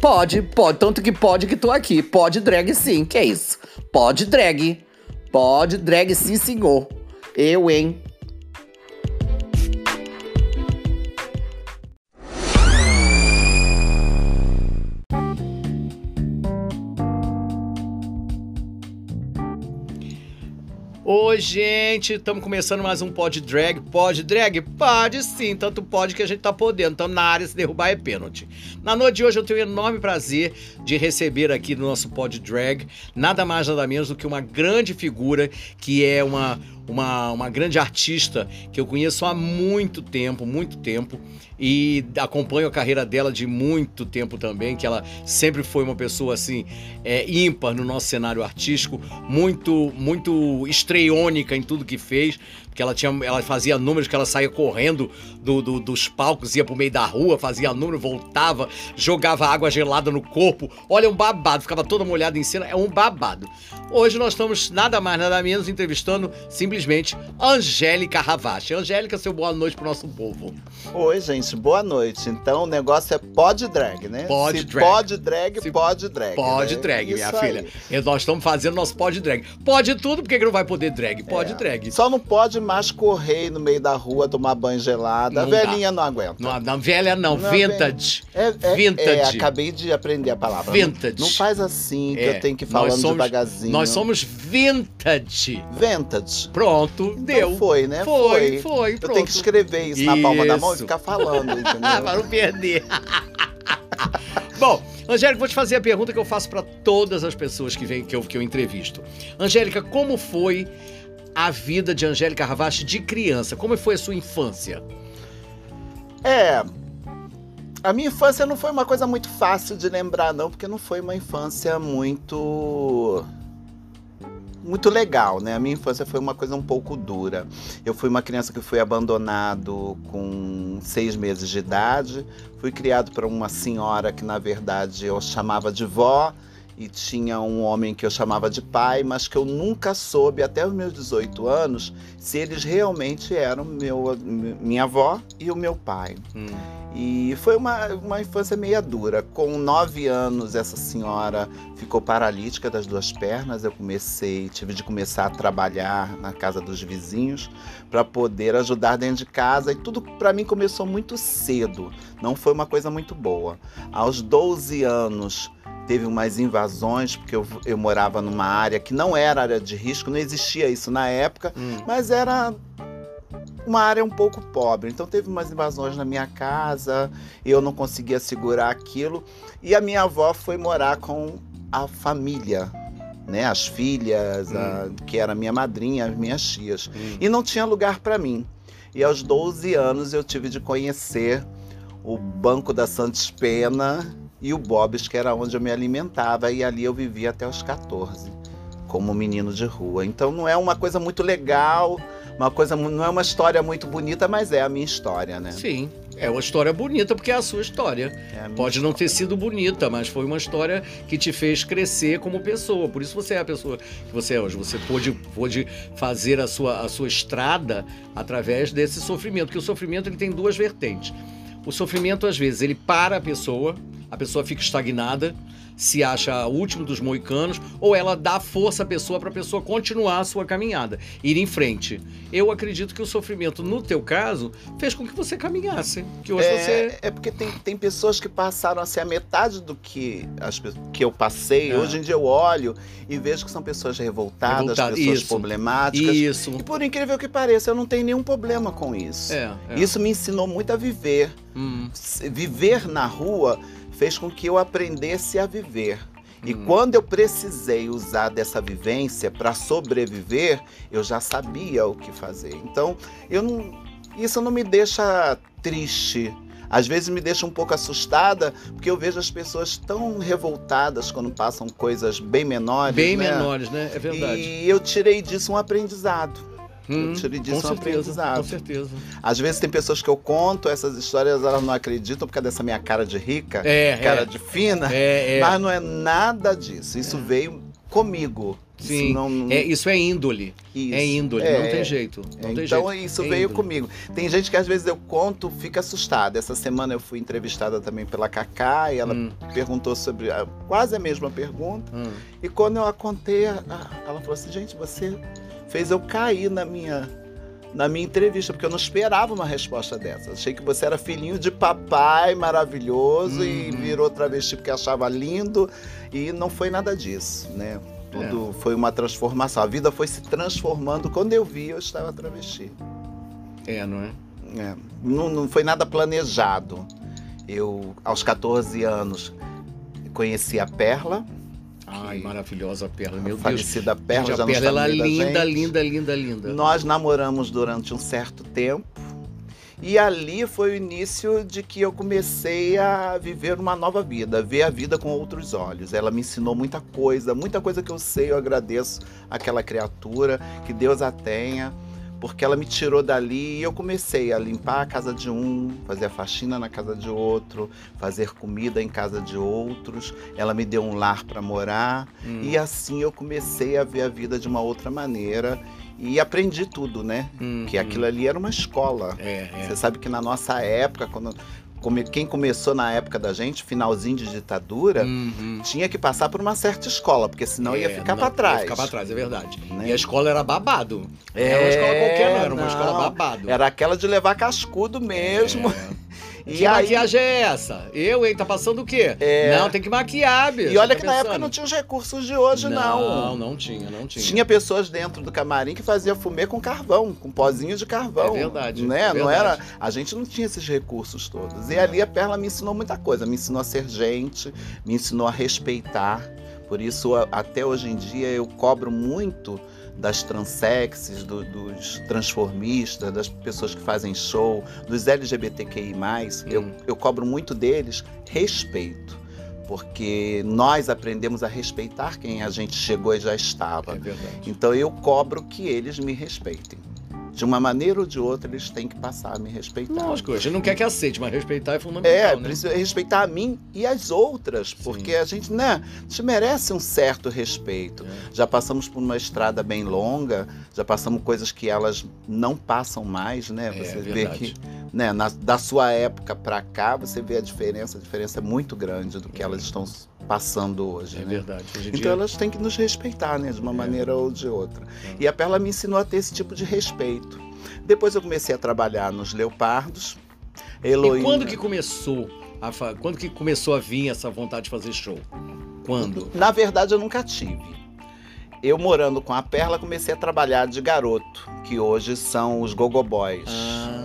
Pode, pode. Tanto que pode que tô aqui. Pode drag sim. Que é isso? Pode drag. Pode drag sim, senhor. Eu, hein? Gente, estamos começando mais um Pod Drag. Pode drag? Pode sim, tanto pode que a gente tá podendo. Estamos na área, se derrubar é pênalti. Na noite de hoje eu tenho o enorme prazer de receber aqui no nosso Pod Drag nada mais nada menos do que uma grande figura que é uma uma, uma grande artista que eu conheço há muito tempo, muito tempo, e acompanho a carreira dela de muito tempo também, que ela sempre foi uma pessoa assim, é, ímpar no nosso cenário artístico, muito, muito estreônica em tudo que fez, porque ela, tinha, ela fazia números que ela saía correndo do, do, dos palcos, ia pro meio da rua, fazia número, voltava, jogava água gelada no corpo. Olha, um babado, ficava toda molhada em cena, é um babado. Hoje nós estamos nada mais, nada menos entrevistando simplesmente Angélica Ravache. Angélica, seu boa noite pro nosso povo. Oi, gente, boa noite. Então o negócio é pode drag, né? Pode Se drag. Pode drag, Se pode drag. Pode né? drag, minha Isso filha. aí. Nós estamos fazendo nosso pode drag. Pode tudo, por que não vai poder drag? Pode É. drag. Só não pode mais correr no meio da rua, tomar banho gelado. Não a velhinha não aguenta. Não, não, velha não, Não, vintage. É, é, Vintage. é, acabei de aprender a palavra. Vintage. Não, não faz assim, que É, eu tenho que ir nós falando somos- devagarzinho. Nós somos vintage. Vintage. Pronto, Então deu. foi, né? Foi, foi, Eu pronto. tenho que escrever isso, na palma da mão e Isso. ficar falando, Ah, entendeu? para não perder. Bom, Angélica, vou te fazer a pergunta que eu faço para todas as pessoas que, vêm, que, eu, que eu entrevisto. Angélica, como foi a vida de Angélica Ravache de criança? Como foi a sua infância? É. A minha infância não foi uma coisa muito fácil de lembrar, não, porque não foi uma infância muito. Muito legal, né? A minha infância foi uma coisa um pouco dura. Eu fui uma criança que fui abandonado com seis meses de idade. Fui criado por uma senhora que, na verdade, eu chamava de vó. E tinha um homem que eu chamava de pai, mas que eu nunca soube, até os meus 18 anos, se eles realmente eram meu, minha avó e o meu pai. Hum. E foi uma, uma infância meia dura. Com nove anos, essa senhora ficou paralítica das duas pernas. Eu comecei, tive de começar a trabalhar na casa dos vizinhos para poder ajudar dentro de casa. E tudo para mim começou muito cedo. Não foi uma coisa muito boa. Aos 12 anos, teve umas invasões, porque eu, eu morava numa área que não era área de risco, não existia isso na época Hum. mas era uma área um pouco pobre. Então teve umas invasões na minha casa, eu não conseguia segurar aquilo e a minha avó foi morar com a família, né, as filhas, a- que era minha madrinha, as minhas tias. Hum. E não tinha lugar para mim. E aos 12 anos eu tive de conhecer o Banco da Santos Pena e o Bob's, que era onde eu me alimentava, e ali eu vivia até os 14, como menino de rua. Então não é uma coisa muito legal, uma coisa não é uma história muito bonita, mas é a minha história, né? Sim, é uma história bonita porque é a sua história. É a Pode não ter sido bonita, mas foi uma história que te fez crescer como pessoa. Por isso você é a pessoa que você é hoje. Você pôde, pôde fazer a sua, a sua estrada através desse sofrimento. Porque o sofrimento ele tem duas vertentes. O sofrimento, às vezes, ele para a pessoa, a pessoa fica estagnada, se acha o último dos moicanos, ou ela dá força à pessoa para a pessoa continuar a sua caminhada, ir em frente. Eu acredito que o sofrimento, no teu caso, fez com que você caminhasse. Que hoje é, você. é porque tem, tem pessoas que passaram assim, a metade do que, as, que eu passei. É. Hoje em dia eu olho e vejo que são pessoas revoltadas, pessoas isso. problemáticas. Isso. E por incrível que pareça, eu não tenho nenhum problema com isso. É, é. Isso me ensinou muito a viver. Hum, Viver na rua fez com que eu aprendesse a viver. E Hum. quando eu precisei usar dessa vivência para sobreviver, eu já sabia o que fazer. Então, eu não, isso não me deixa triste. Às vezes me deixa um pouco assustada, porque eu vejo as pessoas tão revoltadas quando passam coisas bem menores. bem né? menores, né? É verdade. E eu tirei disso um aprendizado. Hum, eu tirei disso um aprendizado. com certeza. Às vezes tem pessoas que eu conto essas histórias, elas não acreditam por causa dessa minha cara de rica, É, cara é. de fina, É, é. mas não é nada disso. Isso veio comigo. Sim. Isso, não, É, isso é índole. isso. É índole, É, não tem jeito. Não tem então jeito. isso É veio índole. comigo. Tem gente que às vezes eu conto, fica assustada. Essa semana eu fui entrevistada também pela Cacá e ela Hum, perguntou sobre quase a mesma pergunta. hum. E quando eu a contei, ela falou assim: gente, você fez eu cair na minha, na minha entrevista, porque eu não esperava uma resposta dessa. Achei que você era filhinho de papai maravilhoso e Uhum. virou travesti porque achava lindo. E não foi nada disso, né? Tudo foi uma transformação. A vida foi se transformando. Quando eu vi, eu estava travesti. É, não é? É, não, não foi nada planejado. Eu, aos 14 anos, conheci a Perla, Ai, maravilhosa a Perla, meu Deus. falecida Perla. Gente, já a Perla, ela da linda, linda, linda, linda. Nós namoramos durante um certo tempo. E ali foi o início de que eu comecei a viver uma nova vida, ver a vida com outros olhos. Ela me ensinou muita coisa, muita coisa que eu sei, eu agradeço àquela criatura, que Deus a tenha, porque ela me tirou dali e eu comecei a limpar a casa de um, fazer a faxina na casa de outro, fazer comida em casa de outros. Ela me deu um lar para morar. Hum, E assim eu comecei a ver a vida de uma outra maneira e aprendi tudo, né? hum, Que aquilo ali era uma escola. É, é. Você sabe que na nossa época, quando quem começou na época da gente, finalzinho de ditadura, Uhum. tinha que passar por uma certa escola, porque senão ia É, ficar não, para trás. Ia ficar pra trás, é verdade. Né? E a escola era babado. É, era uma escola qualquer, não, era uma não. escola babado. Era aquela de levar cascudo mesmo. É. E que aí, maquiagem é essa? Eu, hein? Tá passando o quê? É. Não, tem que maquiar, bicho. e olha tá que na época pensando? não tinha os recursos de hoje, não. Não, não tinha, não tinha. Tinha pessoas dentro do camarim que fazia fumê com carvão, com pozinho de carvão. É verdade, Né? é Não verdade. era, a gente não tinha esses recursos todos. E ali a Perla me ensinou muita coisa, me ensinou a ser gente, me ensinou a respeitar. Por isso, a- até hoje em dia, eu cobro muito das transexes, do- dos transformistas, das pessoas que fazem show, dos LGBTQI+, eu, Hum. eu cobro muito deles respeito. Porque nós aprendemos a respeitar quem a gente chegou e já estava. É verdade. Então eu cobro que eles me respeitem. De uma maneira ou de outra, eles têm que passar a me respeitar. Lógico, a gente não quer que aceite, mas respeitar é fundamental, É, né? precisa respeitar a mim e as outras, porque a gente, né, a gente merece um certo respeito. É. Já passamos por uma estrada bem longa, já passamos coisas que elas não passam mais, né? É, Você vê verdade. que, né, na- da sua época pra cá, você vê a diferença, a diferença é muito grande do que elas estão passando hoje, É né? verdade. Hoje Então dia, elas têm que nos respeitar, né? De uma É. maneira ou de outra. É. E a Perla me ensinou a ter esse tipo de respeito. Depois eu comecei a trabalhar nos Leopardos. Heloína. E quando que começou a fa... quando que começou a vir essa vontade de fazer show? Quando? Na verdade, eu nunca tive. Eu morando com a Perla, comecei a trabalhar de garoto, que hoje são os Gogo Boys. Ah.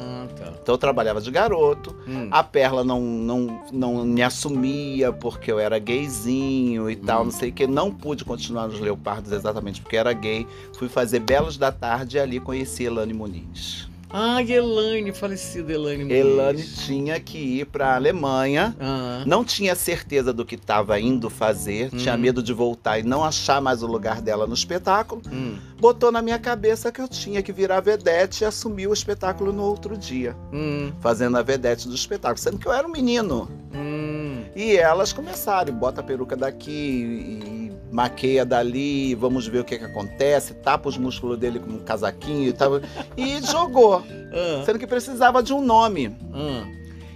Então eu trabalhava de garoto. Hum. A Perla não, não, não me assumia porque eu era gayzinho e tal, Hum. não sei o que. Não pude continuar nos Leopardos exatamente porque era gay. Fui fazer Belos da Tarde e ali conheci Elane Muniz. Ah, Elaine, falecida Elaine. Elane tinha que ir para a Alemanha. Ah, Não tinha certeza do que estava indo fazer, tinha Hum. medo de voltar e não achar mais o lugar dela no espetáculo. hum, Botou na minha cabeça que eu tinha que virar vedete e assumir o espetáculo no outro dia, hum, fazendo a vedete do espetáculo, sendo que eu era um menino. hum. E elas começaram, bota a peruca daqui e maqueia dali, vamos ver o que, que acontece, tapa os músculos dele com um casaquinho e tal. E jogou, Ah, sendo que precisava de um nome. ah.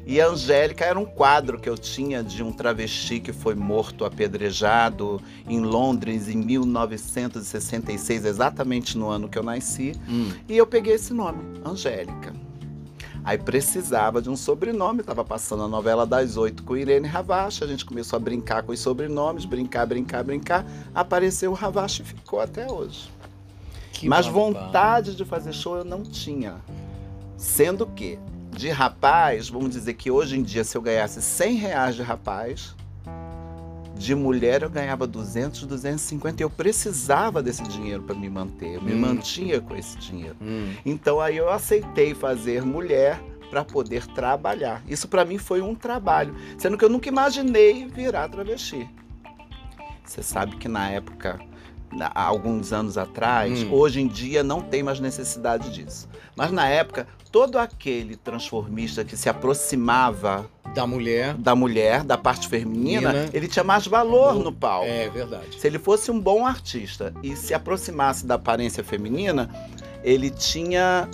E a Angélica era um quadro que eu tinha de um travesti que foi morto apedrejado em Londres em 1966, exatamente no ano que eu nasci. Hum. E eu peguei esse nome, Angélica. Aí precisava de um sobrenome, estava passando a novela das oito com Irene Ravache, a gente começou a brincar com os sobrenomes, brincar, brincar, brincar. Apareceu o Ravache e ficou até hoje. Que Mas vontade de fazer show eu não tinha. Sendo que, de rapaz, vamos dizer que hoje em dia, se eu ganhasse 100 reais de rapaz, de mulher eu ganhava 200, 250 e eu precisava desse dinheiro para me manter. Eu me Hum. mantinha com esse dinheiro. Hum. Então aí eu aceitei fazer mulher para poder trabalhar. Isso para mim foi um trabalho, sendo que eu nunca imaginei virar travesti. Você sabe que na época, há alguns anos atrás, Hum. hoje em dia não tem mais necessidade disso. Mas na época, todo aquele transformista que se aproximava Da mulher. da mulher, da parte feminina, Menina. ele tinha mais valor No- no palco. É verdade. Se ele fosse um bom artista e se aproximasse da aparência feminina, ele tinha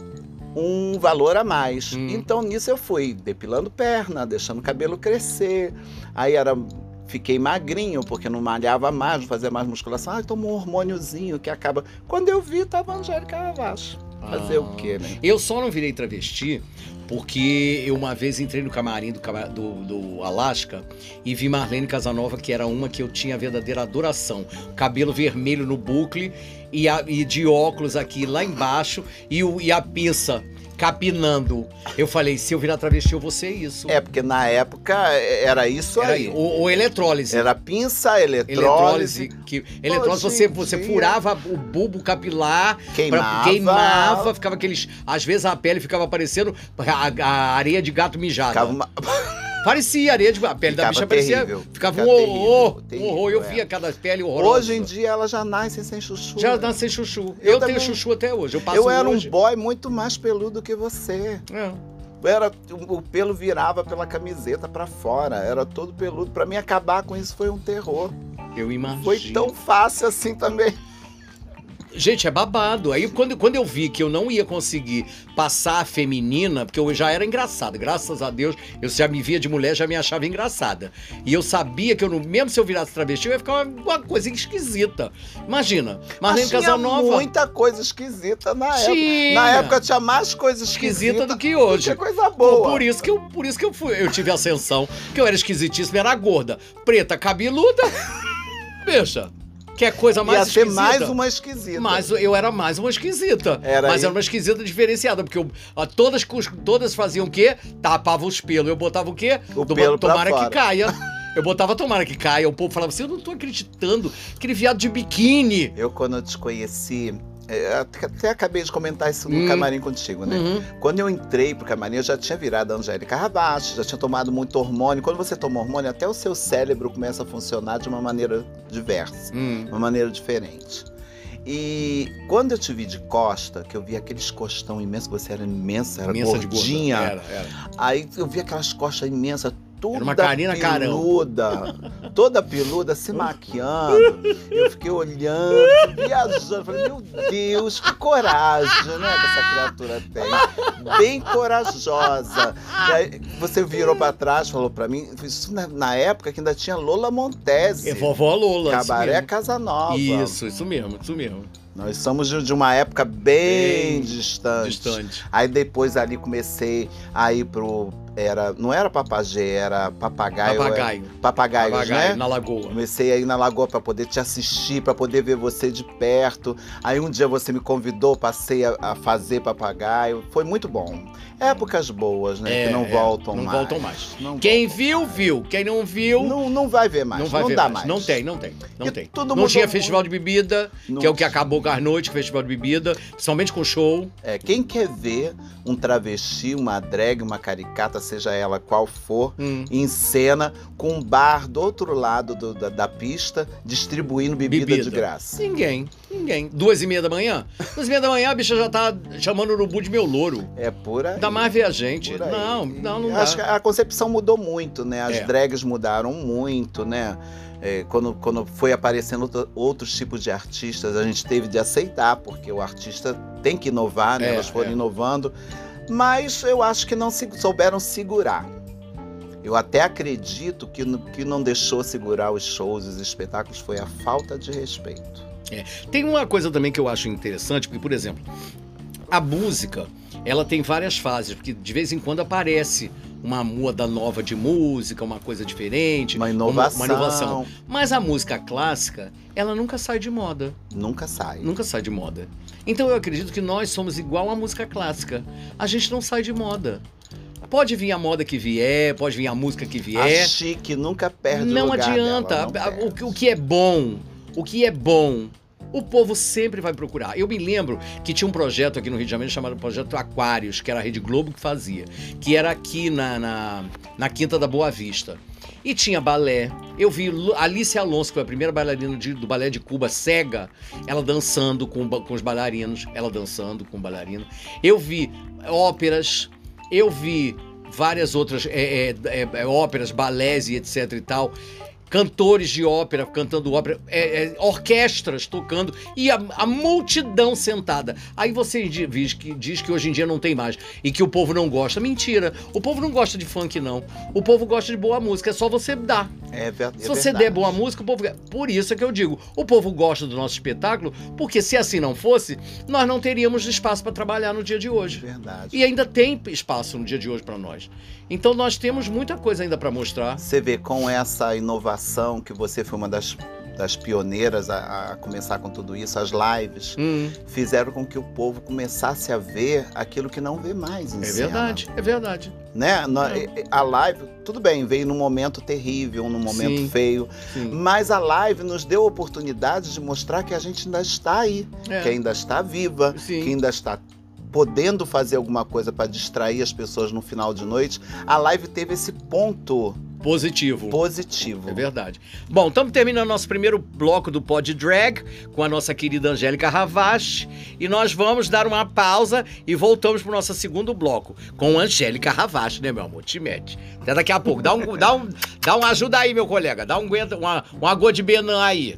um valor a mais. Hum. Então nisso eu fui depilando perna, deixando o cabelo crescer. Aí era fiquei magrinho porque não malhava mais, não fazia mais musculação. Ah, tomou um hormôniozinho que acaba. Quando eu vi, tava Angélica Ravache. Fazer Ah. o quê, né? Eu só não virei travesti porque eu uma vez entrei no camarim do, do, do Alasca e vi Marlene Casanova, que era uma que eu tinha verdadeira adoração. Cabelo vermelho no bucle e, a- e de óculos aqui lá embaixo e, o- e a pinça capinando. Eu falei, se eu virar travesti, eu vou ser isso. É, porque na época era isso Era aí. ou, ou eletrólise. Era pinça, eletrólise, Eletrólise, que, eletrólise você, você furava o bulbo capilar Pra- queimava. queimava, ficava aqueles. Às vezes a pele ficava parecendo a, a areia de gato mijada. Ficava uma... Parecia areia de. A pele da Ficava bicha parecia. terrível. Ficava Fica um horror. terrível, um horror. Eu é. via cada pele horrorosa. Hoje em dia ela já nasce sem chuchu. Já né? nasce chuchu. Eu Eu, também. tenho chuchu até hoje. Eu passo Eu era hoje. um boy muito mais peludo que você. É. Era, o pelo virava pela camiseta pra fora, era todo peludo. Pra mim acabar com isso foi um terror. Eu imagino. Foi tão fácil assim também. Gente, é babado. Aí quando, quando eu vi que eu não ia conseguir passar a feminina, porque eu já era engraçada, graças a Deus, eu já me via de mulher, já me achava engraçada. E eu sabia que eu, não- mesmo se eu virasse travesti, eu ia ficar uma, uma coisa esquisita. Imagina, Marlene Mas tinha Casanova. muita coisa esquisita na época. Tinha. Na época tinha mais coisa esquisita, esquisita do que hoje. Tinha coisa boa. Por isso que eu, por isso que eu fui, eu tive ascensão, que eu era esquisitíssima, era gorda, preta, cabeluda. Bicha, que é coisa mais Ia ser esquisita. mais uma esquisita. Mas eu era mais uma esquisita. Era mas aí. era uma esquisita diferenciada, porque eu, todas, todas faziam o quê? Tapavam os pelos. Eu botava o quê? O Toma- pelo tomara que caia. Eu botava tomara que caia. O povo falava assim: eu não tô acreditando. Aquele viado de biquíni. Eu, quando eu te conheci, até, até acabei de comentar isso no Hum. camarim contigo, né? Uhum. Quando eu entrei pro camarim, eu já tinha virado a Angélica Ravache, já tinha tomado muito hormônio. Quando você toma hormônio, até o seu cérebro começa a funcionar de uma maneira diversa, Hum. uma maneira diferente. E quando eu te vi de costa, que eu vi aqueles costão imenso, você era imensa, era Imensa de gorda. gordinha. Era, era. Aí eu vi aquelas costas imensas, toda uma Karina peluda, toda peluda, se maquiando. Eu fiquei olhando, viajando. Falei, meu Deus, que coragem, né, que essa criatura tem. Bem corajosa. E aí você virou pra trás, falou pra mim, isso na, na época que ainda tinha Lola Montese. É vovó Lola. Cabaré. Casa Nova. Isso, isso mesmo, isso mesmo. Nós somos de de uma época bem, Bem distante. Distante. Aí depois ali comecei a ir pro. Era, não era papagé, era papagaio. Papagaio. é, papagaios, Papagaio, né? na lagoa. Comecei a ir na lagoa para poder te assistir, para poder ver você de perto. Aí um dia você me convidou, passei a, a fazer papagaio. Foi muito bom. Épocas boas, né? É, que não é, voltam não mais. voltam mais. Não Quem viu, viu. Quem não viu, voltam. não, não vai ver mais. não vai ver dá mais. mais. Não tem, não tem. Não E tem. não tinha festival de bebida, Não que é o que acabou com as noites, festival de bebida, somente com show. É, quem quer ver um travesti, uma drag, uma caricata, seja ela qual for, Hum. em cena, com um bar do outro lado do- da, da pista, distribuindo bebida, Bebida. de graça. Ninguém, ninguém. Duas e meia da manhã? Duas e meia da manhã a bicha já tá chamando o urubu de meu louro. É por aí. Ainda mais ver a gente. Não, não, não Acho que dá. a concepção mudou muito, né? As É. drags mudaram muito, né? É, quando, quando foi aparecendo outra- outros tipos de artistas, a gente teve de aceitar, porque o artista tem que inovar, né? É, Elas foram é. inovando. Mas eu acho que não se, souberam segurar. Eu até acredito que o que não deixou segurar os shows, os espetáculos, foi a falta de respeito. Tem uma coisa também que eu acho interessante, porque, por exemplo, a música, ela tem várias fases, porque de vez em quando aparece uma moda nova de música, uma coisa diferente, Uma inovação, uma inovação. Mas a música clássica, ela nunca sai de moda. nunca sai. Nunca sai de moda. Então eu acredito que nós somos igual à música clássica. A gente não sai de moda. Pode vir a moda que vier, pode vir a música que A vier. chique nunca perde o não lugar adianta. dela, não A- o, que- o que é bom, o que é bom, o povo sempre vai procurar. Eu me lembro que tinha um projeto aqui no Rio de Janeiro chamado Projeto Aquários, que era a Rede Globo que fazia, que era aqui na, na, na Quinta da Boa Vista. E tinha balé. Eu vi Alice Alonso, que foi a primeira bailarina de- do balé de Cuba, cega, ela dançando com, com os bailarinos, ela dançando com o bailarino. Eu vi óperas, eu vi várias outras é, é, é, é, óperas, balés e etc e tal cantores de ópera cantando ópera, é, é, orquestras tocando e a, a, multidão sentada. Aí você diz que, diz que hoje em dia não tem mais e que o povo não gosta. Mentira. O povo não gosta de funk, não. O povo gosta de boa música. É só você dar. É, verdade. Se você der boa música, o povo. Por isso é que eu digo: o povo gosta do nosso espetáculo, porque se assim não fosse, nós não teríamos espaço para trabalhar no dia de hoje. Verdade. E ainda tem espaço no dia de hoje para nós. Então nós temos muita coisa ainda para mostrar. Você vê com essa inovação que você foi uma das das pioneiras a, a, começar com tudo isso, as lives, hum. fizeram com que o povo começasse a ver aquilo que não vê mais em É cena. verdade, é verdade. Né? É. A live, tudo bem, veio num momento terrível, num momento Sim. feio, Sim. mas a live nos deu a oportunidade de mostrar que a gente ainda está aí, É. que ainda está viva, Sim. que ainda está podendo fazer alguma coisa para distrair as pessoas no final de noite. A live teve esse ponto Positivo. positivo. É verdade. Bom, estamos terminando nosso primeiro bloco do Pod Drag com a nossa querida Angélica Ravache e nós vamos dar uma pausa e voltamos para o nosso segundo bloco com Angélica Ravache, né, meu amor? Te mete. Até daqui a pouco. Dá um, dá um, dá uma ajuda aí, meu colega. Dá um uma, uma água de Benan aí.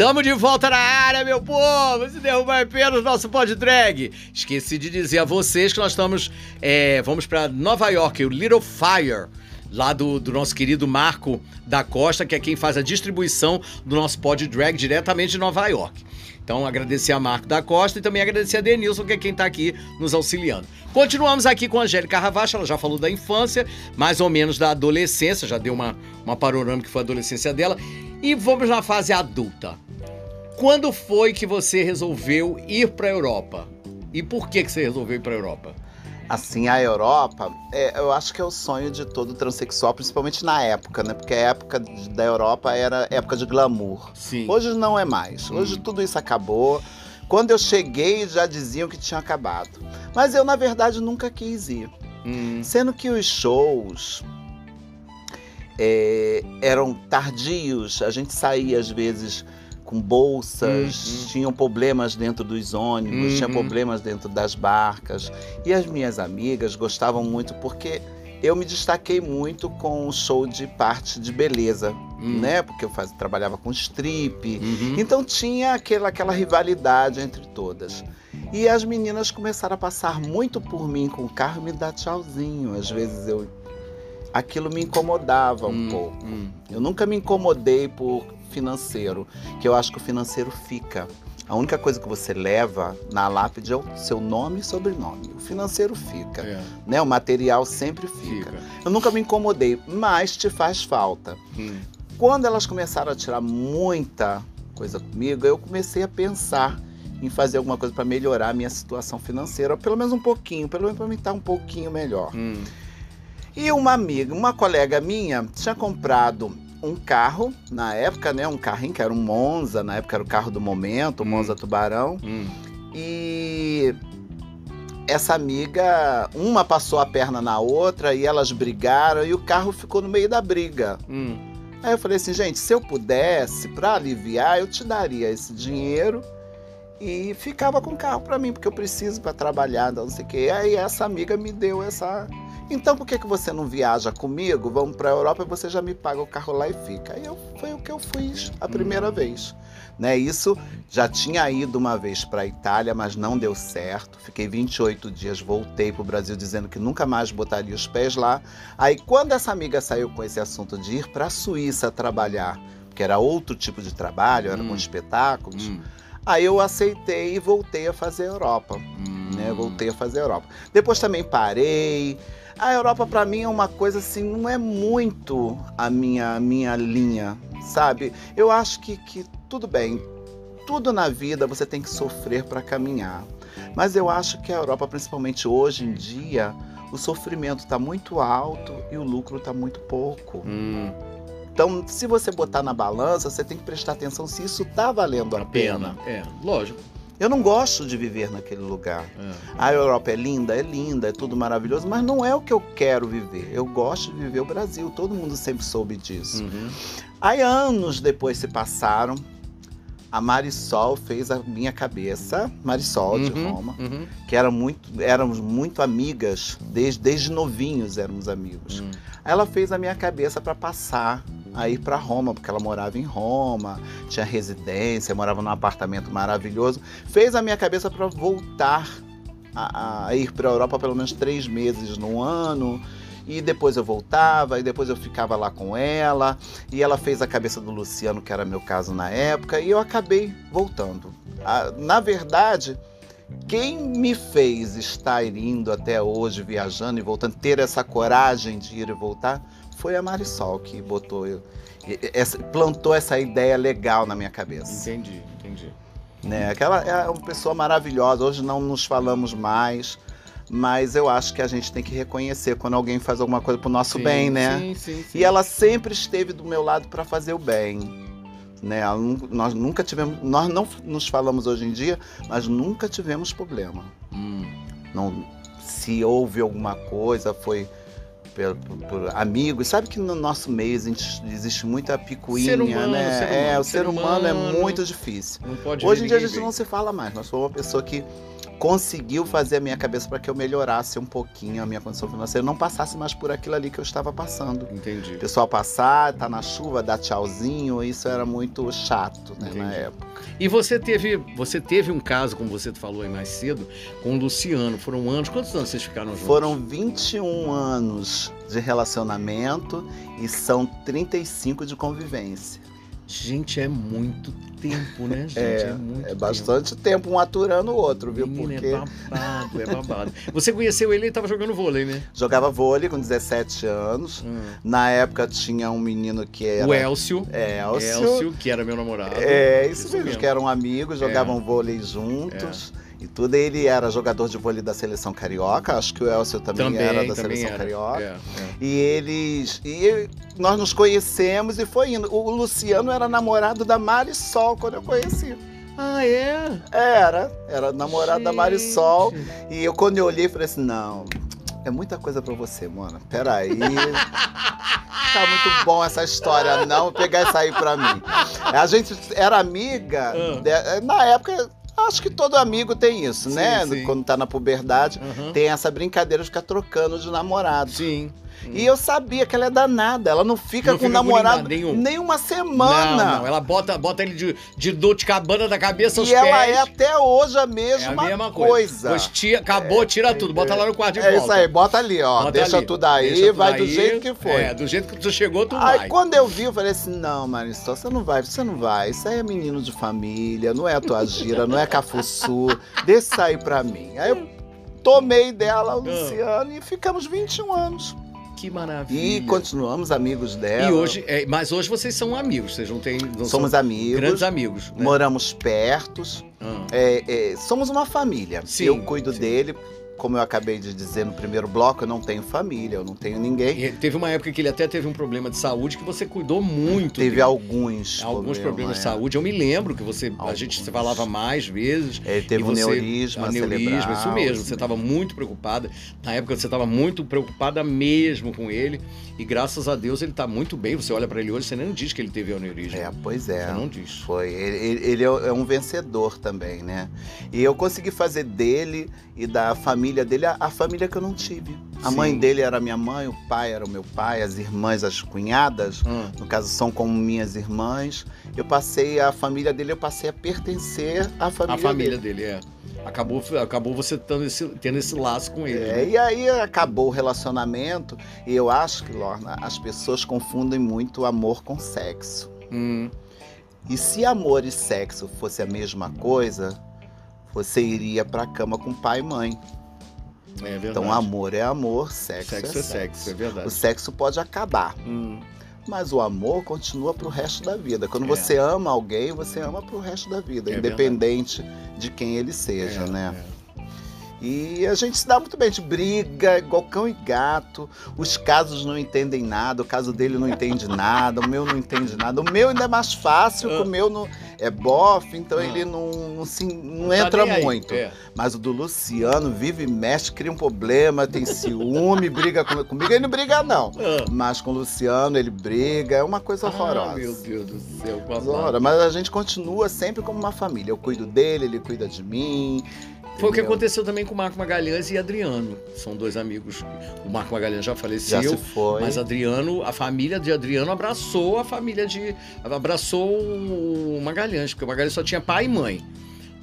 Tamo de volta na área, meu povo! Se derrubar apenas nosso pod drag. Esqueci de dizer a vocês que nós estamos. é, vamos para Nova York, o Little Fire, lá do, do nosso querido Marco da Costa, que é quem faz a distribuição do nosso pod drag diretamente de Nova York. Então, agradecer a Marco da Costa e também agradecer a Denilson, que é quem está aqui nos auxiliando. Continuamos aqui com a Angélica Ravacha, ela já falou da infância, mais ou menos da adolescência, já deu uma, uma panorama que foi a adolescência dela. E vamos na fase adulta. Quando foi que você resolveu ir para a Europa? E por que, que você resolveu ir para a Europa? Assim, a Europa, é, eu acho que é o sonho de todo transexual, principalmente na época, né? Porque a época da Europa era época de glamour. Sim. Hoje não é mais. Hoje Hum. tudo isso acabou. Quando eu cheguei, já diziam que tinha acabado. Mas eu, na verdade, nunca quis ir. Hum, Sendo que os shows é, eram tardios, a gente saía às vezes com bolsas, Uhum. tinham problemas dentro dos ônibus, Uhum. tinha problemas dentro das barcas. E as minhas amigas gostavam muito porque eu me destaquei muito com o show de parte de beleza, hum, né? Porque eu faz, trabalhava com strip, uhum. então tinha aquela, aquela rivalidade entre todas. E as meninas começaram a passar muito por mim com o carro e me dar tchauzinho. Às vezes eu. Aquilo me incomodava um Hum, pouco. hum. Eu nunca me incomodei por financeiro, que eu acho que o financeiro fica. A única coisa que você leva na lápide é o seu nome e sobrenome. O financeiro fica, É, né? O material sempre fica. fica. Eu nunca me incomodei, mas te faz falta. Hum, Quando elas começaram a tirar muita coisa comigo, eu comecei a pensar em fazer alguma coisa para melhorar a minha situação financeira, pelo menos um pouquinho, pelo menos para me estar um pouquinho melhor. hum, E uma amiga, uma colega minha, tinha comprado um carro na época, né? Um carrinho que era um Monza, na época era o carro do momento, o Hum. Monza Tubarão. hum. E essa amiga, uma passou a perna na outra e elas brigaram e o carro ficou no meio da briga. hum. Aí eu falei assim, gente, se eu pudesse, pra aliviar, eu te daria esse dinheiro e ficava com o carro pra mim, porque eu preciso pra trabalhar, não sei o quê. Aí essa amiga me deu essa. Então por que, que você não viaja comigo? Vamos pra Europa e você já me paga o carro lá e fica. Aí eu, foi o que eu fiz a primeira vez. Né, isso já tinha ido uma vez para a Itália, mas não deu certo. Fiquei 28 dias, voltei para o Brasil dizendo que nunca mais botaria os pés lá. Aí, quando essa amiga saiu com esse assunto de ir para a Suíça trabalhar, que era outro tipo de trabalho, era Hum. com espetáculos, Hum, aí eu aceitei e voltei a fazer a Europa. hum. Né? Voltei a fazer a Europa. Depois também parei. A Europa para mim é uma coisa assim, não é muito a minha, a minha linha, sabe? Eu acho que, que tudo bem, tudo na vida você tem que sofrer para caminhar. Mas eu acho que a Europa, principalmente hoje em dia, o sofrimento está muito alto e o lucro está muito pouco. Hum, Então, se você botar na balança, você tem que prestar atenção se isso está valendo a a pena. pena. É, lógico. Eu não gosto de viver naquele lugar. É. A Europa é linda, é linda, é tudo maravilhoso, mas não é o que eu quero viver. Eu gosto de viver o Brasil, todo mundo sempre soube disso. Uhum. Aí anos depois se passaram, a Marisol fez a minha cabeça, Marisol de Uhum, Roma, uhum, que era muito, éramos muito amigas, desde, desde novinhos éramos amigos. uhum. Ela fez a minha cabeça para passar a ir para Roma, porque ela morava em Roma, tinha residência, morava num apartamento maravilhoso. Fez a minha cabeça para voltar a, a ir para a Europa pelo menos três meses no ano. E depois eu voltava, e depois eu ficava lá com ela. E ela fez a cabeça do Luciano, que era meu caso na época, e eu acabei voltando. Ah, na verdade, quem me fez estar indo até hoje, viajando e voltando, ter essa coragem de ir e voltar, foi a Marisol que botou, plantou essa ideia legal na minha cabeça. Entendi, entendi. Né? Aquela é uma pessoa maravilhosa. Hoje não nos falamos mais, mas eu acho que a gente tem que reconhecer quando alguém faz alguma coisa pro nosso Sim, bem, né? Sim, sim, sim. E ela sempre esteve do meu lado para fazer o bem. Né? Nós nunca tivemos, nós não nos falamos hoje em dia, mas nunca tivemos problema. Hum, Não, se houve alguma coisa, foi por, por- amigos. Sabe que no nosso meio existe, existe muita picuinha, humano, né? ser é, humano, o ser, ser humano, é humano. muito difícil. não pode Hoje em dia a gente bem. não se fala mais. Nós somos uma pessoa que conseguiu fazer a minha cabeça para que eu melhorasse um pouquinho a minha condição financeira, não passasse mais por aquilo ali que eu estava passando. Entendi. O pessoal passar, tá na chuva, dar tchauzinho, isso era muito chato, né, na época. E você teve, você teve um caso, como você falou aí mais cedo, com o Luciano. Foram anos. Quantos anos vocês ficaram juntos? Foram 21 anos de relacionamento e são 35 de convivência. Gente, é muito tempo, né, gente? É, muito É bastante tempo um aturando o outro, viu? Menino, Porque é babado, é babado. Você conheceu ele e tava jogando vôlei, né? jogava vôlei com 17 anos. Hum. Na época tinha um menino que era O Elcio. Elcio. Elcio, que era meu namorado. É, isso, Isso mesmo, mesmo. que eram amigos, jogavam vôlei juntos. E tudo, ele era jogador de vôlei da seleção carioca, acho que o Elcio também, Também, era da também seleção era. carioca. É, é. E eles. E nós nos conhecemos e foi indo. O Luciano era namorado da Marisol quando eu conheci. Ah, é? Era, era namorado da Marisol. E eu, quando eu olhei, falei assim: não, é muita coisa pra você, mano. Peraí. Tá muito bom essa história, não. Vou pegar isso aí pra mim. A gente era amiga, Ah. de- na época, acho que todo amigo tem isso, Sim, né? sim. Quando tá na puberdade, Aham. tem essa brincadeira de ficar trocando de namorado. Sim. E eu sabia que ela é danada, ela não fica Não com o fica namorado nenhum. nem uma semana. Não, não, ela bota, bota ele de, de dor de cabana da cabeça aos e ela pés. é até hoje a É mesma, a mesma coisa. coisa. Pois tira, acabou, tira tudo, bota lá no quarto de É volta. isso aí, bota ali, ó. Bota deixa ali. tudo aí, Deixa tudo vai do aí. jeito que foi. É, do jeito que tu chegou, tu Aí vai. quando eu vi, eu falei assim: não, Marisol, você não vai, você não vai. Isso aí é menino de família, não é a tua gira, não é cafuçu. Deixa isso aí pra mim. Aí eu tomei dela, Ah. Luciano, e ficamos 21 anos. Que maravilha. E continuamos amigos dela. E hoje, é, mas hoje vocês são amigos, vocês não têm. Não somos amigos, grandes amigos. Né? moramos perto. Ah, É, é, somos uma família. Sim, eu cuido sim. dele. Como eu acabei de dizer no primeiro bloco, eu não tenho família, eu não tenho ninguém. e teve uma época que ele até teve um problema de saúde que você cuidou muito. Teve alguns, alguns problemas de é. saúde. Eu me lembro que você, a gente se Alguns. falava mais vezes. Ele teve E um você- neurisma, aneurisma, isso mesmo. Você estava muito preocupada. Na época você estava muito preocupada mesmo com ele. E graças a Deus ele está muito bem. Você olha para ele hoje, você nem diz que ele teve aneurisma. É, pois é. Você não diz. Foi. Ele, ele- é um vencedor também, né? E eu consegui fazer dele e da família dele a, a família que eu não tive. A Sim. mãe dele era minha mãe, o pai era o meu pai, as irmãs, as cunhadas, Ah, no caso são como minhas irmãs. Eu passei a família dele, eu passei a pertencer à família, a família dele. dele, é. Acabou, acabou você tendo esse, tendo esse laço com ele. É, né? e aí acabou o relacionamento e eu acho que, Lorna, as pessoas confundem muito amor com sexo. Hum, E se amor e sexo fosse a mesma coisa, você iria pra cama com pai e mãe. É verdade. Então amor é amor, sexo, sexo é é sexo, é verdade. O sexo pode acabar, Hum, mas o amor continua pro resto da vida. Quando É. você ama alguém, você ama pro resto da vida, É independente de quem ele seja, é, né? É. E a gente se dá muito bem, a gente briga igual cão e gato. Os casos não entendem nada, o caso dele não entende nada, o meu não entende nada. O meu ainda é mais fácil, que o meu não é bofe, então Ah. ele não, não, se, não Tá entra aí. muito. É. Mas o do Luciano vive e mexe, cria um problema, tem ciúme, briga com- comigo. Ele não briga, não. Ah. Mas com o Luciano ele briga, é uma coisa horrorosa. Ah, meu Deus do céu. Ora, mas a gente continua sempre como uma família. Eu cuido dele, ele cuida de mim. Foi o que aconteceu também com o Marco Magalhães e Adriano. São dois amigos. O Marco Magalhães já Já faleceu. se foi. Mas Adriano, a família de Adriano abraçou a família de. abraçou o Magalhães, porque o Magalhães só tinha pai e mãe.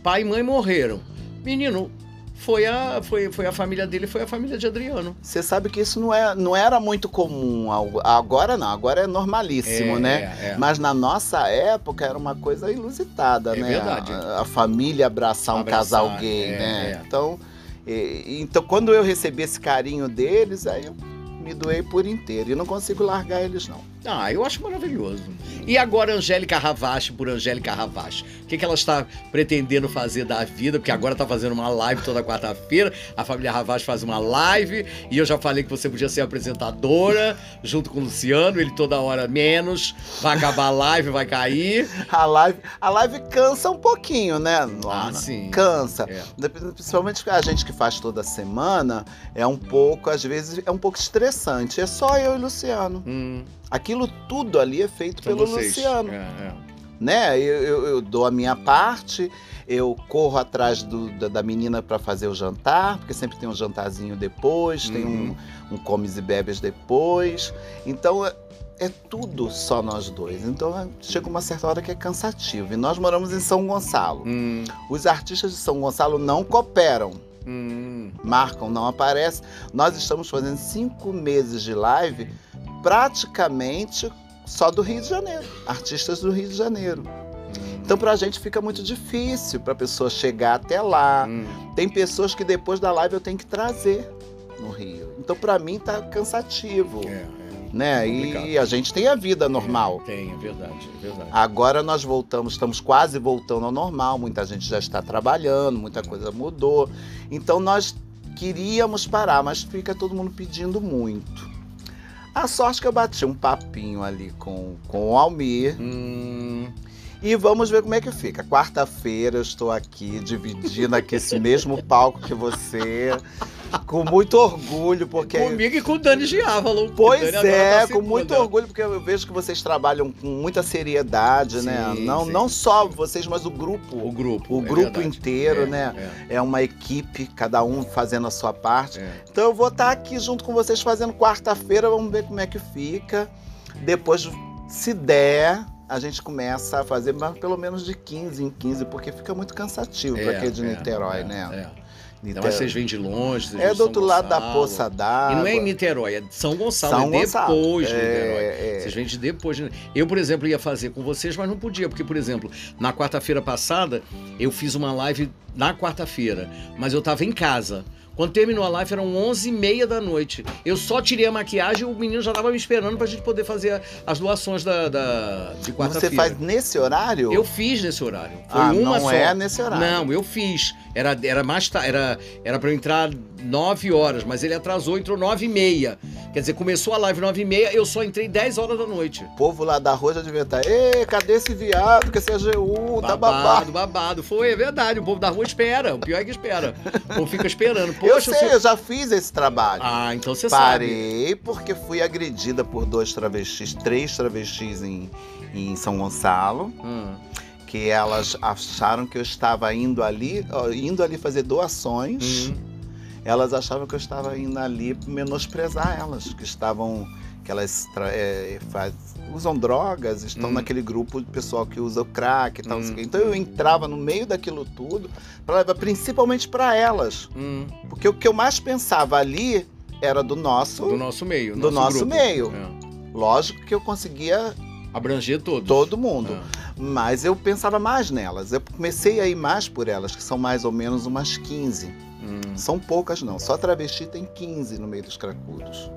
Pai e mãe morreram. Menino, foi a, foi, foi a família dele, foi a família de Adriano. Você sabe que isso não, é, não era muito comum. Agora não, agora é normalíssimo, É, né? é, é. Mas na nossa época era uma coisa inusitada, É né? verdade. A, a família abraçar um Abraçar, casal gay, é, né? é. Então, e- então, quando eu recebi esse carinho deles, aí eu me doei por inteiro. E não consigo largar eles, não. Ah, eu acho maravilhoso. E agora Angélica Ravache por Angélica Ravache. O que, que ela está pretendendo fazer da vida? Porque agora está fazendo uma live toda quarta-feira. A família Ravache faz uma live. E eu já falei que você podia ser apresentadora junto com o Luciano. Ele toda hora menos. Vai acabar a live, vai cair. A live, a live cansa um pouquinho, né? Ah, sim. Cansa. É. Principalmente a gente que faz toda semana, é um pouco, às vezes, é um pouco estressante. É só eu e o Luciano. Hum, Aquilo tudo ali é feito são pelo vocês. Luciano. É, é. Né? Eu, eu- eu dou a minha parte, eu corro atrás do- da, da menina para fazer o jantar, porque sempre tem um jantarzinho depois, tem Uhum. um, um comes e bebes depois. Então é, é tudo só nós dois. Então é, chega uma certa hora que é cansativo. E nós moramos em São Gonçalo. Hum, Os artistas de São Gonçalo não cooperam. hum. marcam, não aparece. Nós estamos fazendo cinco meses de live praticamente só do Rio de Janeiro, artistas do Rio de Janeiro. Então pra gente fica muito difícil pra pessoa chegar até lá. Hum. Tem pessoas que depois da live eu tenho que trazer no Rio. Então pra mim tá cansativo, É, é. né? complicado. E a gente tem a vida normal. Tem, é verdade, é verdade. Agora nós voltamos, estamos quase voltando ao normal. Muita gente já está trabalhando, muita coisa mudou. Então nós queríamos parar, mas fica todo mundo pedindo muito. A sorte que eu bati um papinho ali com, com o Almir. Hum, e vamos ver como é que fica. Quarta-feira eu estou aqui dividindo aqui esse mesmo palco que você, com muito orgulho, porque Comigo e com o Dani Giávalo. Pois é, tá com muito orgulho, porque eu vejo que vocês trabalham com muita seriedade, né? Sim, Não, sim. não só vocês, mas o grupo. O grupo. O é grupo verdade. inteiro, É, né? é, É uma equipe, cada um fazendo a sua parte. é. Então eu vou estar aqui junto com vocês fazendo quarta-feira, vamos ver como é que fica. Depois, se der, a gente começa a fazer mas pelo menos de 15 em 15, porque fica muito cansativo para É, aquele de é, Niterói, é, né? É. Niterói. mais vocês vêm de longe. vocês É de do outro lado da poça d'água. E não é em Niterói, é de São Gonçalo, São é Gonçalo. depois de É, Niterói. é. Vocês vêm de depois. de- Eu, por exemplo, ia fazer com vocês, mas não podia, porque, por exemplo, na quarta-feira passada, eu fiz uma live na quarta-feira, mas eu tava em casa. Quando terminou a live, eram 11h30 da noite. Eu só tirei a maquiagem e o menino já tava me esperando pra gente poder fazer as doações da, da- de Você quarta-feira. faz nesse horário? Eu fiz nesse horário. Foi ah, uma não só. é nesse horário. Não, eu fiz. Era, era mais ta- era Era pra eu entrar 9 horas, mas ele atrasou, entrou 9 e meia. Quer dizer, começou a live 9 e meia, eu só entrei 10 horas da noite. O povo lá da rua já devia estar. Ê, cadê esse viado? Que esse é AGU? Tá babado. Babado, babado. Foi, é verdade. O povo da rua espera. O pior é que espera. O povo fica esperando. Eu Poxa, sei, o seu- eu já fiz esse trabalho. Ah, então você sabe. Parei porque fui agredida por dois travestis, três travestis em, em São Gonçalo, Hum. que elas acharam que eu estava indo ali, indo ali fazer doações. Hum. Elas achavam que eu estava indo ali menosprezar elas, que estavam que elas é, faz- usam drogas, estão Hum. naquele grupo de pessoal que usa o crack e tal. Hum. quê. Então eu entrava no meio daquilo tudo, pra principalmente para elas, Hum. porque o que eu mais pensava ali era do nosso, Do nosso meio. do nosso grupo. meio. É. Lógico que eu conseguia Abranger todos. todo mundo, É. mas eu pensava mais nelas. Eu comecei a ir mais por elas, que são mais ou menos umas 15. Hum. São poucas não, só travesti tem 15 no meio dos cracudos.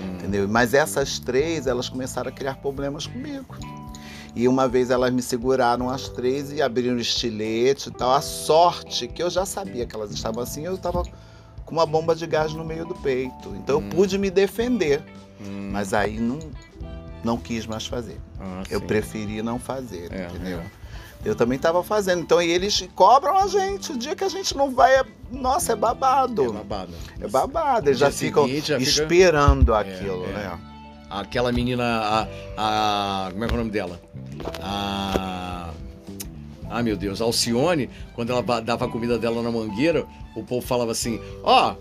Hum. Entendeu? Mas essas três, elas começaram a criar problemas comigo. E uma vez elas me seguraram as três e abriram estilete e tal. A sorte que eu já sabia que elas estavam assim, eu estava com uma bomba de gás no meio do peito. Então Hum. eu pude me defender, Hum, mas aí não, não quis mais fazer. ah, Eu sim. preferi não fazer, É, entendeu? é. Eu também estava fazendo. Então e eles cobram a gente. O dia que a gente não vai, é... nossa, é babado. É babado. É babado. Eles já ficam seguinte, já fica- esperando aquilo, é. né? Aquela menina, a, a- Como é que é o nome dela? A. Ah, meu Deus, a Alcione, quando ela dava a comida dela na mangueira, o povo falava assim: Ó,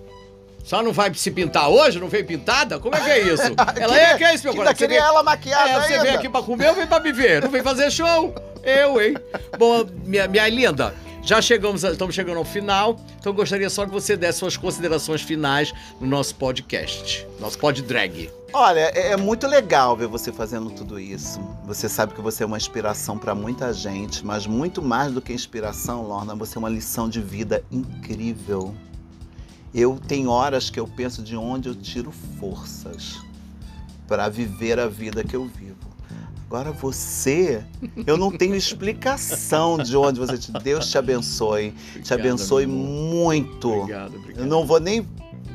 só não vai se pintar hoje? Não veio pintada? Como é que é isso? ela é, que é isso, meu coração? Você queria veio- ela maquiada É, você ainda. vem aqui pra comer ou vem pra me ver? Não vem fazer show? Eu, hein? Bom, minha, minha linda, já chegamos, estamos chegando ao final, então eu gostaria só que você desse suas considerações finais no nosso podcast, nosso pod drag. Olha, é, é muito legal ver você fazendo tudo isso. Você sabe que você é uma inspiração para muita gente, mas muito mais do que inspiração, Lorna, você é uma lição de vida incrível. Eu tenho horas que eu penso de onde eu tiro forças para viver a vida que eu vivo. Agora você, eu não tenho explicação de onde você te. Deus te abençoe. te Obrigado, abençoe meu amor. muito. Obrigado, obrigado. Eu não vou nem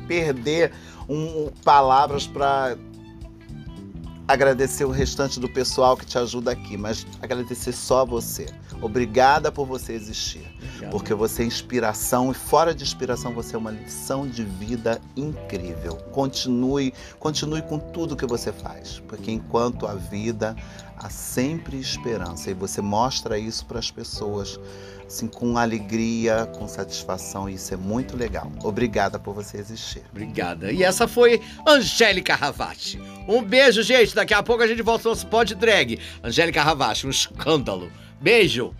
perder um- palavras para agradecer o restante do pessoal que te ajuda aqui, mas agradecer só a você. Obrigada por você existir, Obrigado. porque você é inspiração e fora de inspiração você é uma lição de vida incrível. Continue, continue com tudo que você faz, porque enquanto a vida há sempre esperança e você mostra isso para as pessoas assim com alegria, com satisfação, e isso é muito legal. Obrigada por você existir. Obrigada. E essa foi Angélica Ravati. Um beijo, gente. Daqui a pouco a gente volta ao nosso pod drag. Angélica Ravati, um escândalo. Beijo.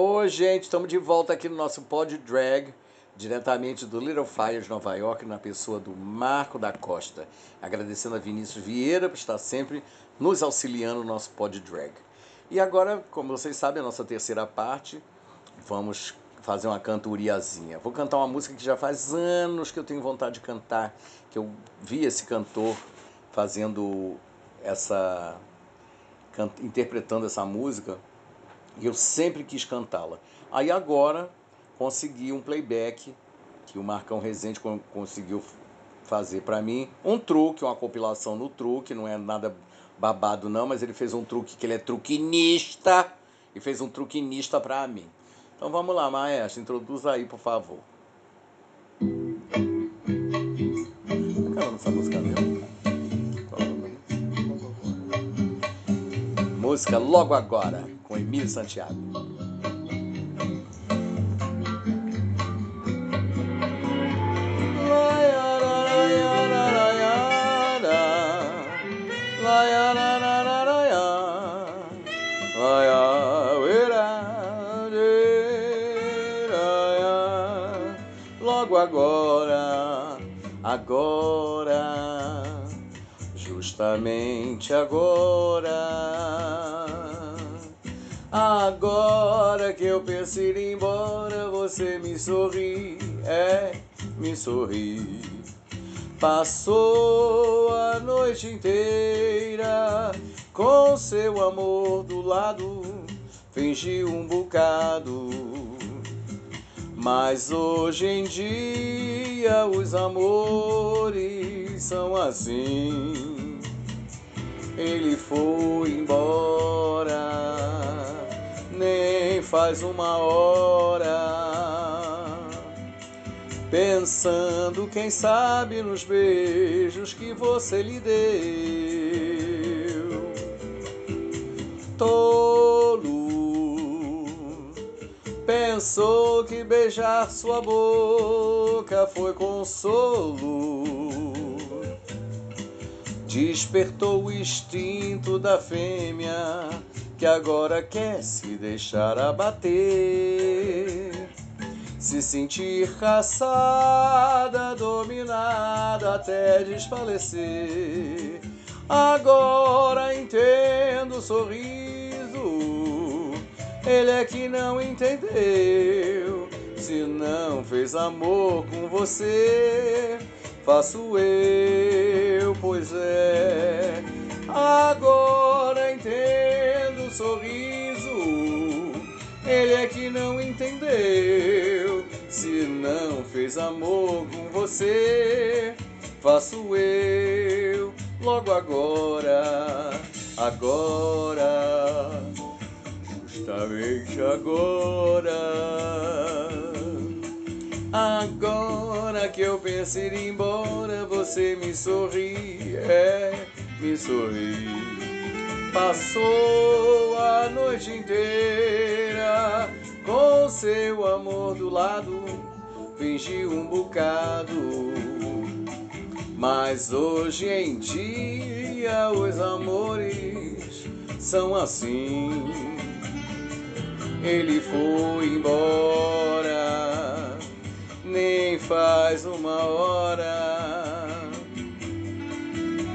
Oi, gente, estamos de volta aqui no nosso pod drag, diretamente do Little Fires, Nova York, na pessoa do Marco da Costa. Agradecendo a Vinícius Vieira por estar sempre nos auxiliando no nosso pod drag. E agora, como vocês sabem, a nossa terceira parte, vamos fazer uma cantoriazinha. Vou cantar uma música que já faz anos que eu tenho vontade de cantar, que eu vi esse cantor fazendo essa interpretando essa música e eu sempre quis cantá-la. Aí agora consegui um playback que o Marcão Rezende con- conseguiu fazer para mim, um truque, uma compilação no truque, não é nada babado não, mas ele fez um truque que ele é truquinista e fez um truquinista para mim. Então vamos lá, maestro, introduza aí, por favor. Nome dessa música mesmo? É nome? Música Logo Agora, com Emílio Santiago. Agora, justamente agora. Agora que eu penso ir embora, você me sorri, é, me sorri. Passou a noite inteira com seu amor do lado, fingiu um bocado. Mas hoje em dia os amores são assim. Ele foi embora, nem faz uma hora. Pensando, quem sabe, nos beijos que você lhe deu. Tolo, pensou que beijar sua boca foi consolo. Despertou o instinto da fêmea que agora quer se deixar abater. Se sentir caçada, dominada até desfalecer. Agora entendo o sorriso. Ele é que não entendeu. Se não fez amor com você, faço eu, pois é. Agora entendo o sorriso. Ele é que não entendeu. Se não fez amor com você, faço eu logo agora, agora, justamente agora. Agora que eu penso ir embora, você me sorri, é, me sorri. Passou a noite inteira com seu amor do lado, fingiu um bocado. Mas hoje em dia os amores são assim. Ele foi embora, nem faz uma hora.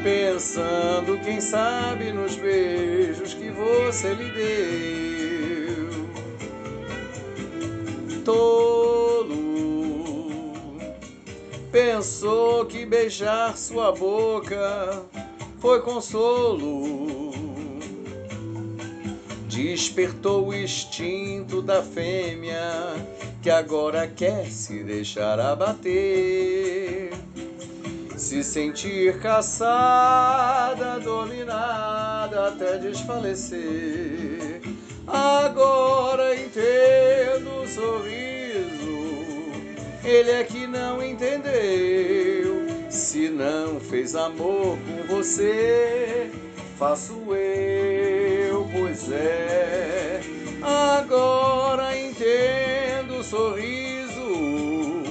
Pensando, quem sabe, nos beijos que você lhe deu. Tolo, pensou que beijar sua boca foi consolo. Despertou o instinto da fêmea que agora quer se deixar abater se sentir caçada, dominada até desfalecer. Agora entendo o sorriso, ele é que não entendeu. Se não fez amor com você, faço eu, pois é. Agora entendo o sorriso,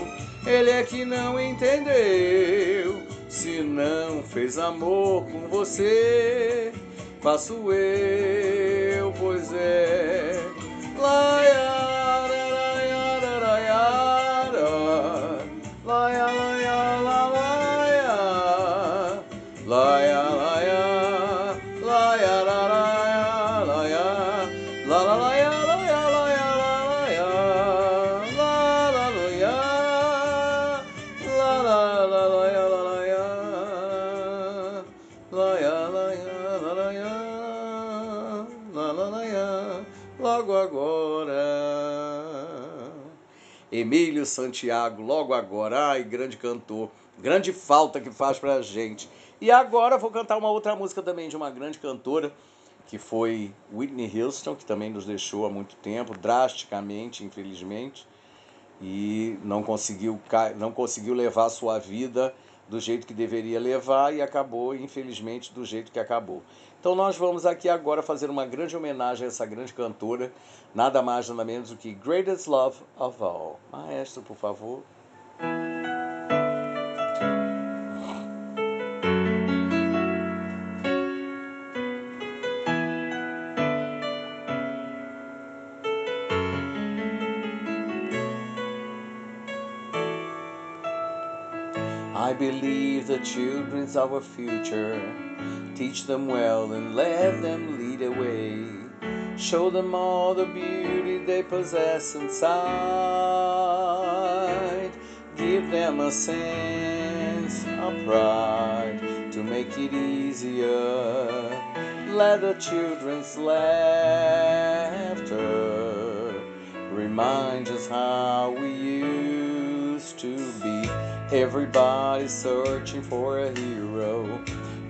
ele é que não entendeu. Se não fez amor com você, faço eu, pois é. Laia, Emílio Santiago, logo agora. Ai, grande cantor. Grande falta que faz pra gente. E agora vou cantar uma outra música também de uma grande cantora, que foi Whitney Houston, que também nos deixou há muito tempo, drasticamente, infelizmente, e não conseguiu, não conseguiu levar a sua vida do jeito que deveria levar e acabou, infelizmente, do jeito que acabou. Então nós vamos aqui agora fazer uma grande homenagem a essa grande cantora, nada mais nada menos do que Greatest Love of All. Maestro, por favor. I believe the children's our future. Teach them well and let them lead the way. Show them all the beauty they possess inside. Give them a sense of pride to make it easier. Let the children's laughter remind us how we used to be. Everybody's searching for a hero.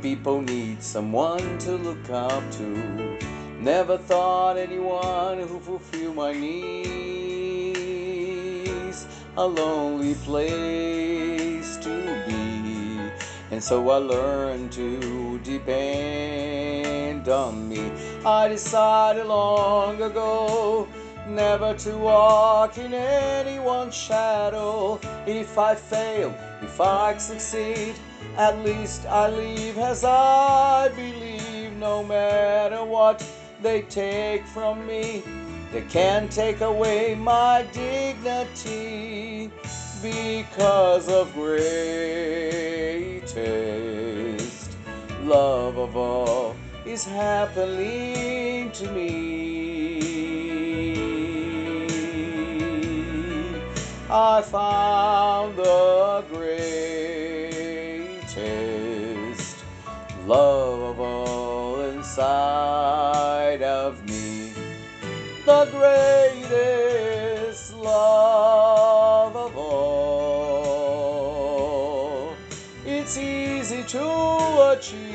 People need someone to look up to. Never thought anyone who fulfill my needs. A lonely place to be. And so I learned to depend on me. I decided long ago never to walk in anyone's shadow. If I fail, if I succeed, at least I leave as I believe. No matter what they take from me, they can't take away my dignity because of greatest love of all is happening to me. I found the greatest all inside of me. The greatest love of all. It's easy to achieve.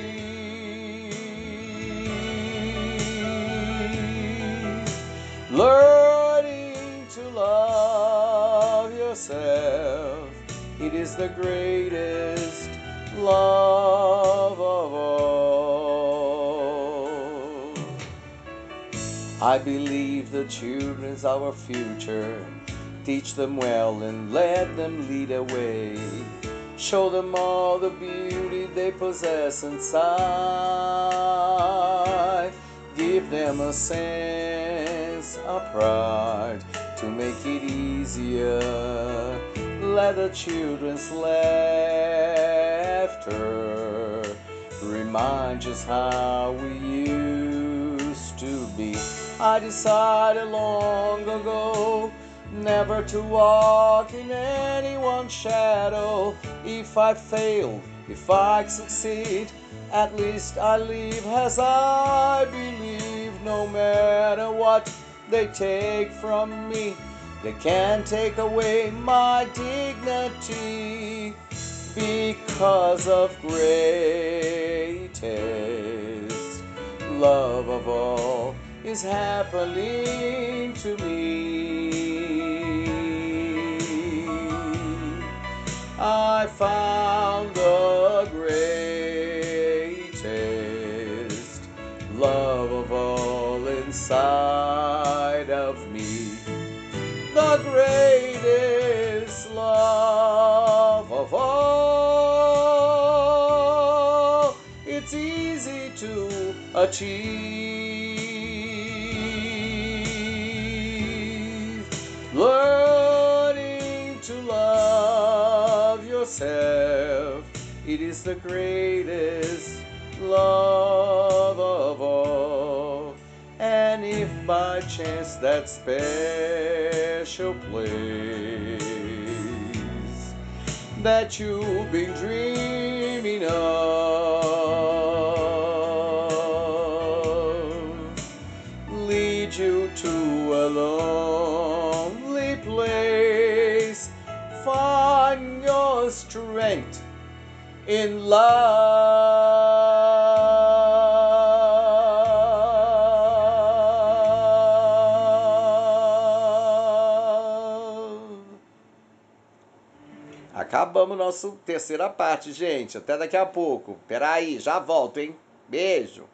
Learning to love yourself, it is the greatest love I believe the children's our future. Teach them well and let them lead the way. Show them all the beauty they possess inside. Give them a sense of pride to make it easier. Let the children's laughter remind us how we used to be. I decided long ago never to walk in anyone's shadow. If I fail, if I succeed, at least I live as I believe. No matter what they take from me, they can't take away my dignity because of greatest love of all is happening to me. I found the greatest love of all inside of me. The greatest achieve. Learning to love yourself, it is the greatest love of all. And if by chance that special place that you've been dreaming of in love. Acabamos nossa terceira parte, gente. Até daqui a pouco. Peraí, já volto, hein? Beijo.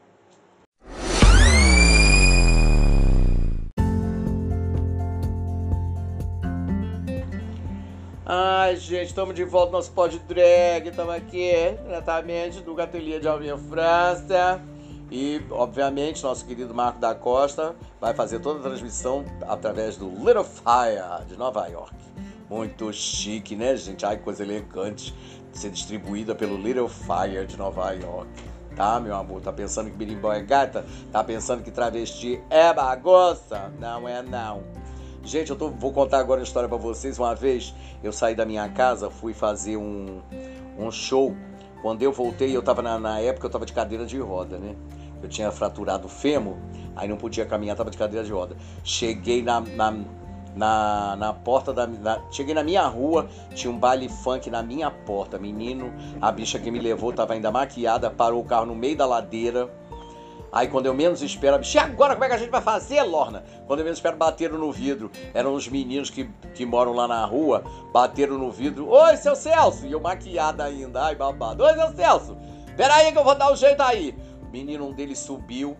Ai, gente, estamos de volta no nosso pod drag. Estamos aqui diretamente do Gatelier de Alvinha França. E, obviamente, nosso querido Marco da Costa vai fazer toda a transmissão através do Little Fire de Nova York. Muito chique, né, gente? Ai, coisa elegante ser distribuída pelo Little Fire de Nova York. Tá, meu amor? Tá pensando que birimbau é gata? Tá pensando que travesti é bagunça? Não é, não. Gente, eu tô- vou contar agora uma história pra vocês. Uma vez eu saí da minha casa, fui fazer um, um show. Quando eu voltei, eu tava na, na época, eu tava de cadeira de roda, né? Eu tinha fraturado o fêmur, aí não podia caminhar, tava de cadeira de roda. Cheguei na, na, na, na porta da. na- cheguei na minha rua, tinha um baile funk na minha porta. Menino, a bicha que me levou tava ainda maquiada, parou o carro no meio da ladeira. Aí quando eu menos espero, "E agora como é que a gente vai fazer, Lorna? Quando eu menos espero, bateram no vidro. Eram os meninos que, que moram lá na rua, bateram no vidro. Oi, seu Celso! E eu maquiada ainda, ai babado. Oi, seu Celso! Peraí que eu vou dar um jeito aí. O menino, um deles subiu,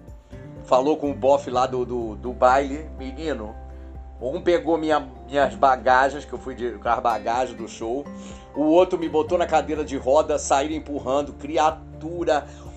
falou com o bofe lá do, do, do baile. Menino, um pegou minha- minhas bagagens, que eu fui de, com as bagagens do show. O outro me botou na cadeira de roda, saíram empurrando. Criatura,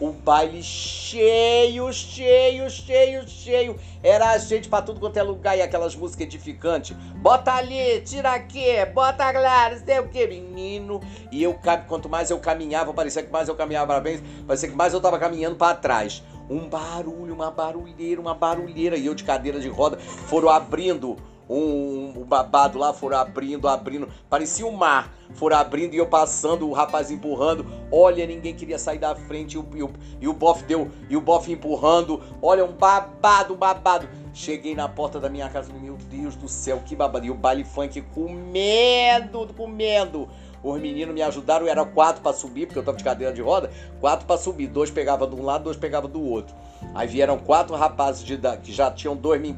o baile cheio, cheio, cheio, cheio. Era gente pra tudo quanto é lugar e aquelas músicas edificantes. Bota ali, tira aqui, bota lá, não sei o que, menino. E eu, quanto mais eu caminhava, parecia que mais eu caminhava para bem, parecia que mais eu tava caminhando para trás. Um barulho, uma barulheira, uma barulheira. E eu de cadeira de roda foram abrindo um, um babado lá, foram abrindo, abrindo, parecia um mar, foram abrindo e eu passando, o rapaz empurrando, olha, ninguém queria sair da frente. E o, e o, e o bofe deu, e o bofe empurrando, olha, um babado, um babado. Cheguei na porta da minha casa, meu Deus do céu, que babado, e o baile funk comendo, comendo. Os meninos me ajudaram, era quatro para subir, porque eu tava de cadeira de roda, quatro para subir, dois pegava de um lado, dois pegava do outro. Aí vieram quatro rapazes de, que já tinham dois me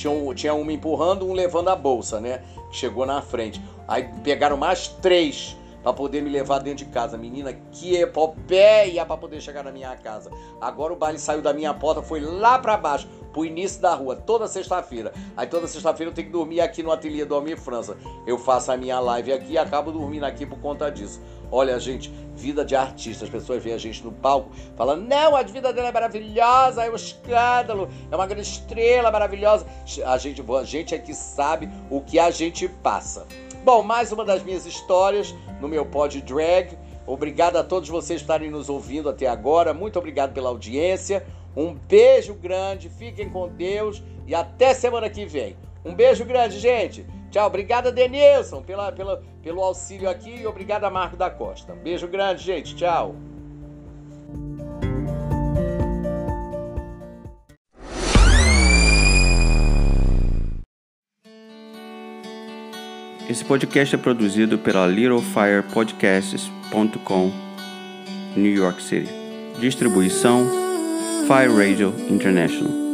tinha, tinha um me empurrando, um levando a bolsa, né? Chegou na frente. Aí pegaram mais três para poder me levar dentro de casa. Menina, que epopeia para poder chegar na minha casa. Agora o baile saiu da minha porta, foi lá para baixo, pro início da rua, toda sexta-feira. Aí toda sexta-feira eu tenho que dormir aqui no ateliê do Almir França. Eu faço a minha live aqui e acabo dormindo aqui por conta disso. Olha, gente, vida de artista. As pessoas veem a gente no palco falando: não, a vida dela é maravilhosa, é um escândalo, é uma grande estrela maravilhosa. A gente, a gente é que sabe o que a gente passa. Bom, mais uma das minhas histórias no meu pod drag. Obrigado a todos vocês estarem nos ouvindo até agora. Muito obrigado pela audiência. Um beijo grande, fiquem com Deus e até semana que vem. Um beijo grande, gente. Tchau, obrigada Denilson pela, pela, pelo auxílio aqui e obrigada Marco da Costa. Beijo grande, gente. Tchau. Esse podcast é produzido pela littlefirepodcasts.com, New York City. Distribuição Fire Radio International.